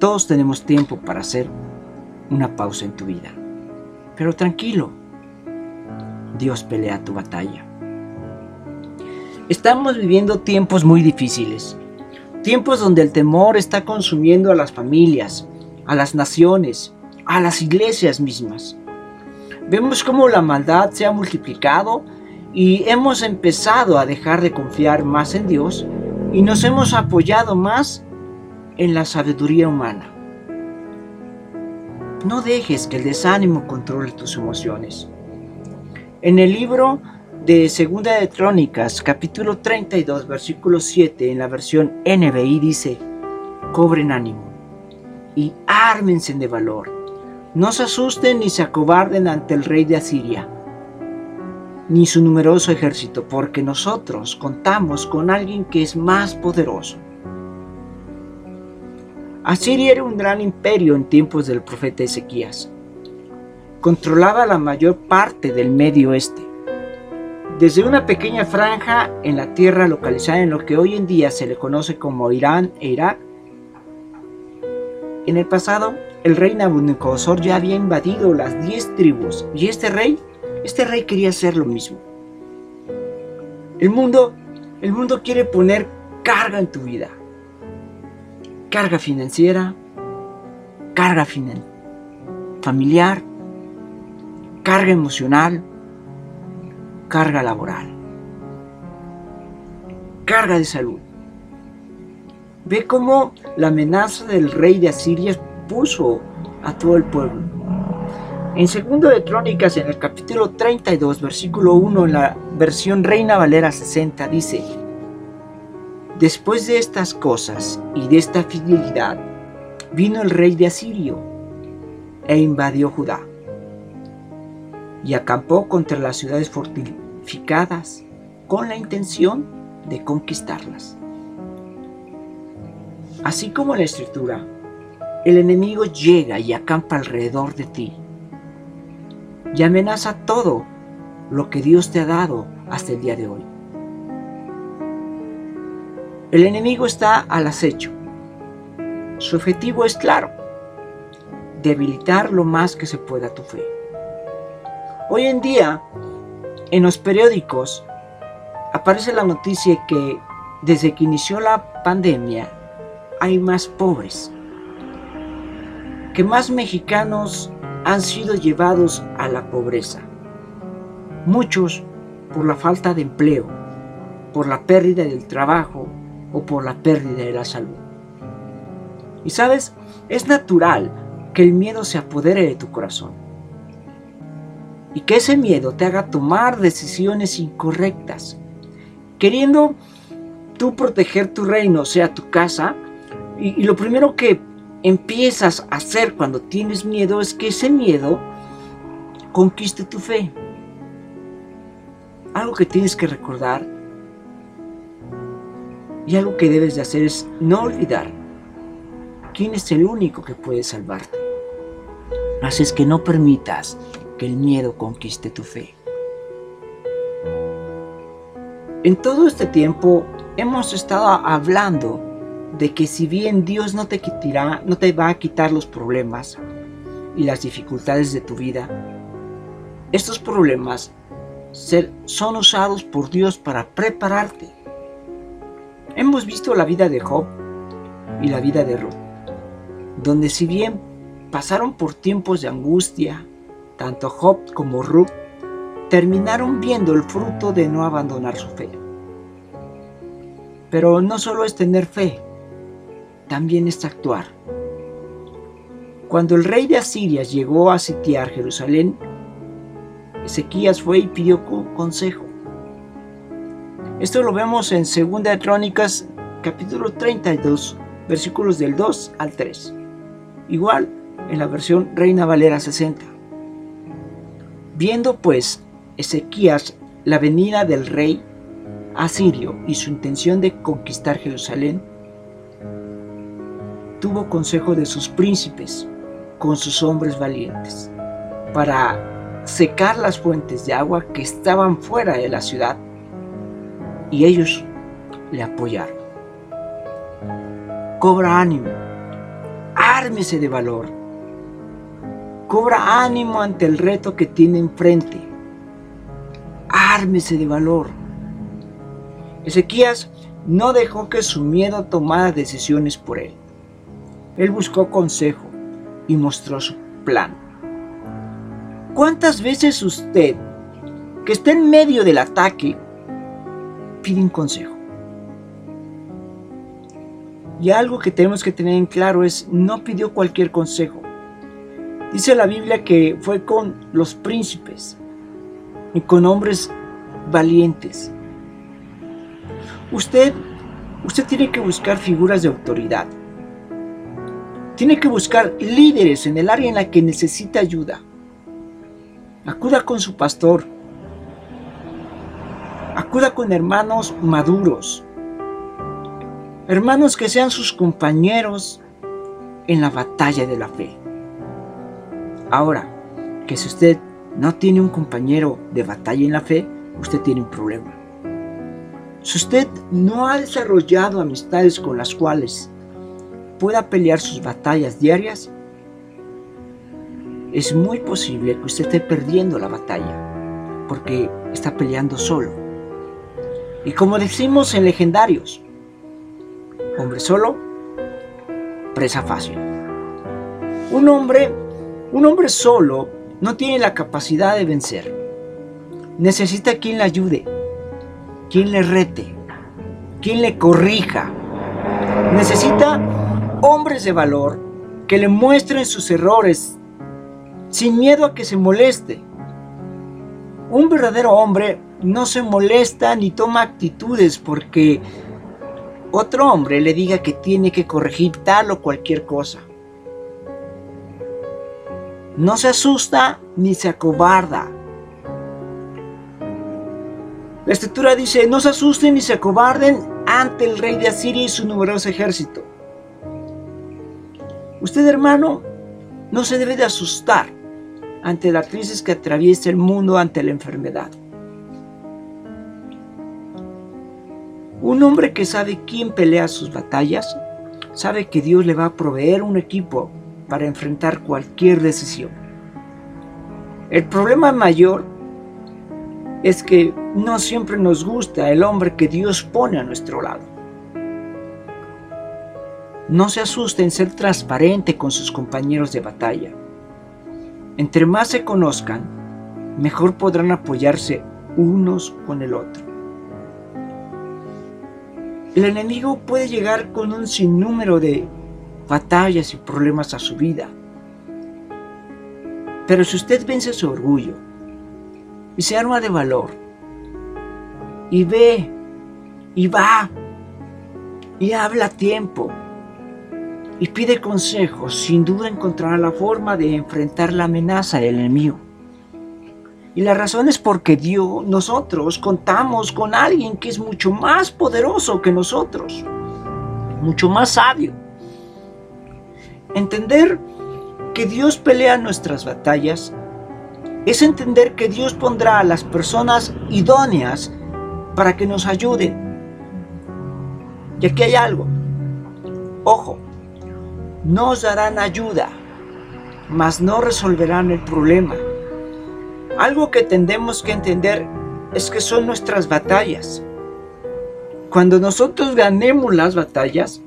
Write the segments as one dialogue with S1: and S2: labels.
S1: Todos tenemos tiempo para hacer una pausa en tu vida. Pero tranquilo, Dios pelea tu batalla. Estamos viviendo tiempos muy difíciles, tiempos donde el temor está consumiendo a las familias, a las naciones, a las iglesias mismas. Vemos cómo la maldad se ha multiplicado y hemos empezado a dejar de confiar más en Dios y nos hemos apoyado más en la sabiduría humana. No dejes que el desánimo controle tus emociones. En el libro de Segunda de Trónicas, capítulo 32, versículo 7, en la versión NBI dice, cobren ánimo y ármense de valor. No se asusten ni se acobarden ante el rey de Asiria, ni su numeroso ejército, porque nosotros contamos con alguien que es más poderoso. Asiria era un gran imperio en tiempos del profeta Ezequías. Controlaba la mayor parte del Medio Oeste. Desde una pequeña franja en la tierra localizada en lo que hoy en día se le conoce como Irán e Irak, en el pasado el rey Nabucodonosor ya había invadido las diez tribus y este rey, este rey quería hacer lo mismo. El mundo, el mundo quiere poner carga en tu vida carga financiera, carga familiar, carga emocional, carga laboral, carga de salud. Ve cómo la amenaza del rey de Asiria puso a todo el pueblo. En segundo de Crónicas, en el capítulo 32, versículo 1, en la versión Reina Valera 60, dice, Después de estas cosas y de esta fidelidad, vino el rey de Asirio e invadió Judá y acampó contra las ciudades fortificadas con la intención de conquistarlas. Así como la escritura, el enemigo llega y acampa alrededor de ti y amenaza todo lo que Dios te ha dado hasta el día de hoy. El enemigo está al acecho. Su objetivo es claro, debilitar lo más que se pueda tu fe. Hoy en día, en los periódicos, aparece la noticia que desde que inició la pandemia hay más pobres, que más mexicanos han sido llevados a la pobreza. Muchos por la falta de empleo, por la pérdida del trabajo o por la pérdida de la salud. Y sabes, es natural que el miedo se apodere de tu corazón y que ese miedo te haga tomar decisiones incorrectas, queriendo tú proteger tu reino, o sea, tu casa, y, lo primero que empiezas a hacer cuando tienes miedo es que ese miedo conquiste tu fe. Algo que tienes que recordar y algo que debes de hacer es no olvidar quién es el único que puede salvarte. Así es que no permitas que el miedo conquiste tu fe. En todo este tiempo hemos estado hablando de que si bien Dios no te quitará, no te va a quitar los problemas y las dificultades de tu vida, estos problemas son usados por Dios para prepararte Hemos visto la vida de Job y la vida de Ruth, donde si bien pasaron por tiempos de angustia, tanto Job como Ruth terminaron viendo el fruto de no abandonar su fe. Pero no solo es tener fe, también es actuar. Cuando el rey de Asiria llegó a sitiar Jerusalén, Ezequías fue y pidió consejo. Esto lo vemos en 2 de Crónicas capítulo 32 versículos del 2 al 3. Igual en la versión Reina Valera 60. Viendo pues Ezequías la venida del rey asirio y su intención de conquistar Jerusalén, tuvo consejo de sus príncipes con sus hombres valientes para secar las fuentes de agua que estaban fuera de la ciudad y ellos le apoyaron. Cobra ánimo ármese de valor. Cobra ánimo ante el reto que tiene enfrente. Ármese de valor. Ezequías no dejó que su miedo tomara decisiones por él. Él buscó consejo y mostró su plan. ¿Cuántas veces usted, que está en medio del ataque, pide un consejo? Y algo que tenemos que tener en claro es, no pidió cualquier consejo. Dice la Biblia que fue con los príncipes y con hombres valientes. Usted, usted tiene que buscar figuras de autoridad. Tiene que buscar líderes en el área en la que necesita ayuda. Acuda con su pastor. Acuda con hermanos maduros. Hermanos que sean sus compañeros en la batalla de la fe. Ahora, que si usted no tiene un compañero de batalla en la fe, usted tiene un problema. Si usted no ha desarrollado amistades con las cuales pueda pelear sus batallas diarias, es muy posible que usted esté perdiendo la batalla, porque está peleando solo. Y como decimos en legendarios, Hombre solo, presa fácil. Un hombre, un hombre solo no tiene la capacidad de vencer. Necesita quien le ayude, quien le rete, quien le corrija. Necesita hombres de valor que le muestren sus errores sin miedo a que se moleste. Un verdadero hombre no se molesta ni toma actitudes porque otro hombre le diga que tiene que corregir tal o cualquier cosa. No se asusta ni se acobarda. La escritura dice, no se asusten ni se acobarden ante el rey de Asiria y su numeroso ejército. Usted, hermano, no se debe de asustar ante la crisis que atraviesa el mundo ante la enfermedad. Un hombre que sabe quién pelea sus batallas, sabe que Dios le va a proveer un equipo para enfrentar cualquier decisión. El problema mayor es que no siempre nos gusta el hombre que Dios pone a nuestro lado. No se asuste en ser transparente con sus compañeros de batalla. Entre más se conozcan, mejor podrán apoyarse unos con el otro. El enemigo puede llegar con un sinnúmero de batallas y problemas a su vida. Pero si usted vence su orgullo y se arma de valor y ve y va y habla a tiempo y pide consejos, sin duda encontrará la forma de enfrentar la amenaza del enemigo. Y la razón es porque Dios, nosotros contamos con alguien que es mucho más poderoso que nosotros, mucho más sabio. Entender que Dios pelea nuestras batallas es entender que Dios pondrá a las personas idóneas para que nos ayuden. Y aquí hay algo. Ojo, nos darán ayuda, mas no resolverán el problema. Algo que tendemos que entender es que son nuestras batallas. Cuando nosotros ganemos las batallas,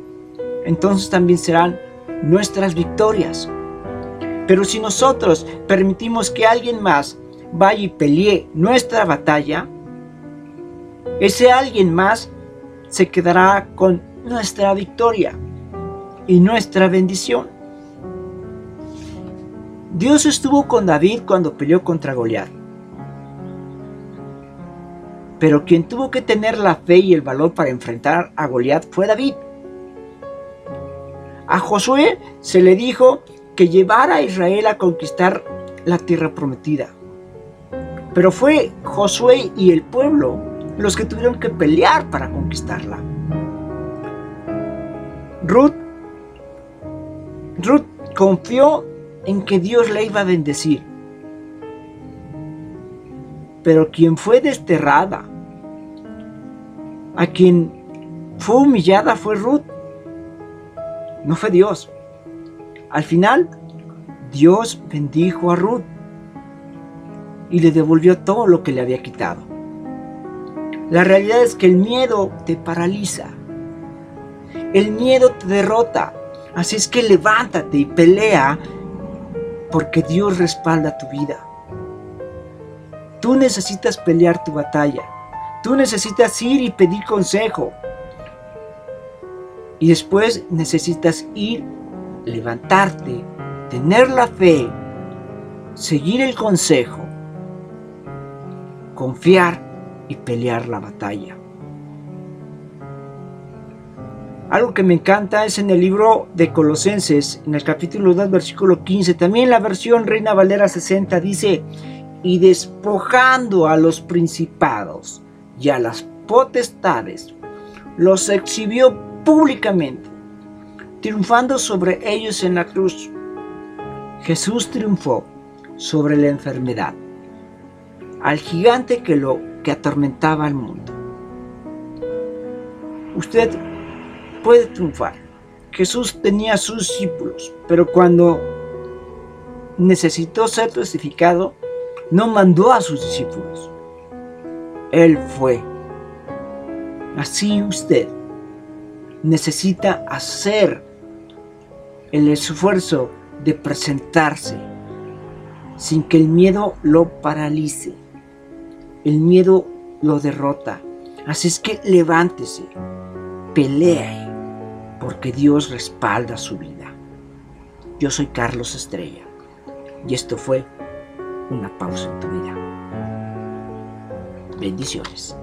S1: entonces también serán nuestras victorias. Pero si nosotros permitimos que alguien más vaya y pelee nuestra batalla, ese alguien más se quedará con nuestra victoria y nuestra bendición. Dios estuvo con David cuando peleó contra Goliat. Pero quien tuvo que tener la fe y el valor para enfrentar a Goliat fue David. A Josué se le dijo que llevara a Israel a conquistar la tierra prometida. Pero fue Josué y el pueblo los que tuvieron que pelear para conquistarla. Ruth, Ruth confió en que Dios la iba a bendecir. Pero quien fue desterrada, a quien fue humillada fue Ruth, no fue Dios. Al final, Dios bendijo a Ruth y le devolvió todo lo que le había quitado. La realidad es que el miedo te paraliza. El miedo te derrota. Así es que levántate y pelea porque Dios respalda tu vida. Tú necesitas pelear tu batalla. Tú necesitas ir y pedir consejo. Y después necesitas ir, levantarte, tener la fe, seguir el consejo, confiar y pelear la batalla. Algo que me encanta es en el libro de Colosenses, en el capítulo 2, versículo 15, también la versión Reina Valera 60 dice, y despojando a los principados y a las potestades, los exhibió públicamente, triunfando sobre ellos en la cruz. Jesús triunfó sobre la enfermedad, al gigante que lo que atormentaba al mundo. Usted puede triunfar. Jesús tenía sus discípulos, pero cuando necesitó ser testificado, no mandó a sus discípulos. Él fue. Así usted necesita hacer el esfuerzo de presentarse sin que el miedo lo paralice. El miedo lo derrota. Así es que levántese, pelee, porque Dios respalda su vida. Yo soy Carlos Estrella y esto fue una pausa en tu vida. Bendiciones.